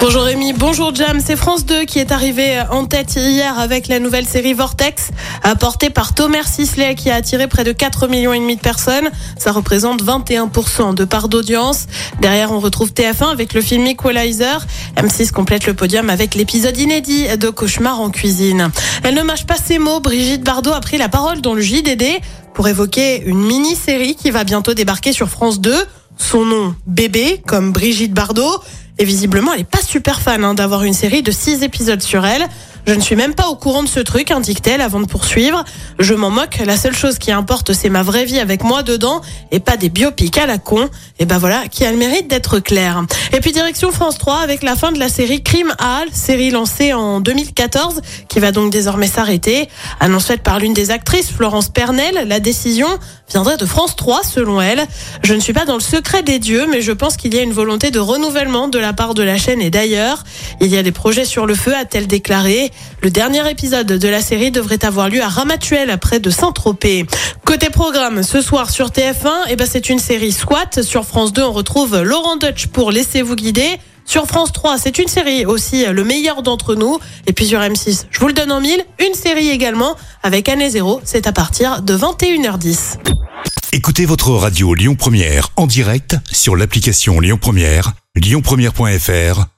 Bonjour Rémi, bonjour Jam, c'est France 2 qui est arrivé en tête hier avec la nouvelle série Vortex, apportée par Thomas Sisley qui a attiré près de 4 millions et demi de personnes. Ça représente 21% de part d'audience. Derrière, on retrouve TF1 avec le film Equalizer. M6 complète le podium avec l'épisode inédit de Cauchemar en cuisine. Elle ne mâche pas ses mots. Brigitte Bardot a pris la parole dans le JDD pour évoquer une mini-série qui va bientôt débarquer sur France 2. Son nom, Bébé, comme Brigitte Bardot. Et visiblement, elle est pas super fan hein, d'avoir une série de 6 épisodes sur elle. Je ne suis même pas au courant de ce truc, indique-t-elle avant de poursuivre. Je m'en moque, la seule chose qui importe, c'est ma vraie vie avec moi dedans et pas des biopics à la con. Et ben voilà, qui a le mérite d'être clair. Et puis direction France 3 avec la fin de la série Crime Hall, série lancée en 2014, qui va donc désormais s'arrêter. Annonce faite par l'une des actrices, Florence Pernel, la décision viendrait de France 3 selon elle. Je ne suis pas dans le secret des dieux, mais je pense qu'il y a une volonté de renouvellement de la part de la chaîne et d'ailleurs. Il y a des projets sur le feu, a-t-elle déclaré. Le dernier épisode de la série devrait avoir lieu à Ramatuel, près de Saint-Tropez. Côté programme, ce soir sur TF1, eh ben c'est une série SWAT. Sur France 2, on retrouve Laurent Dutch pour Laissez-vous guider. Sur France 3, c'est une série aussi, le meilleur d'entre nous. Et puis sur M6, je vous le donne en mille, une série également avec Année Zéro. C'est à partir de 21h10. Écoutez votre radio Lyon Première en direct sur l'application Lyon Première, lyonpremière.fr